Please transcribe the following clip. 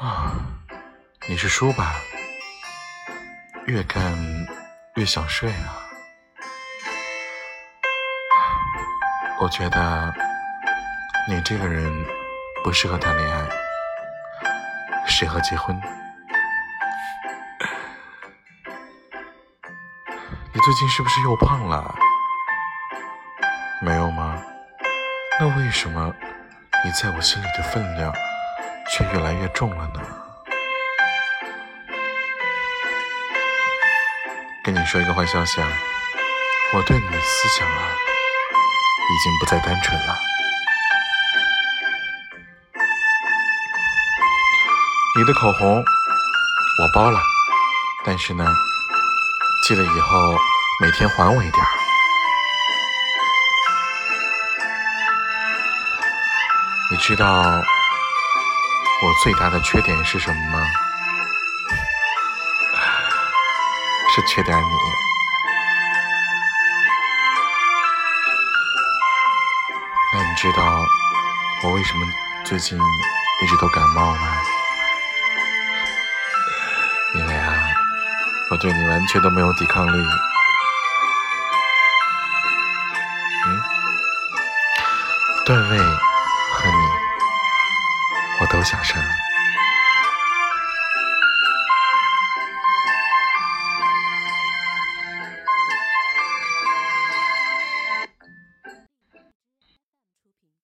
啊，你是书吧？越看越想睡啊！我觉得你这个人不适合谈恋爱，适合结婚。你最近是不是又胖了？没有吗？那为什么你在我心里的分量却越来越重了呢？跟你说一个坏消息啊，我对你的思想啊，已经不再单纯了。你的口红我包了，但是呢，记得以后每天还我一点儿。你知道我最大的缺点是什么吗？是缺点你。那你知道我为什么最近一直都感冒吗？因为啊，我对你完全都没有抵抗力。嗯，段位和你，我下山了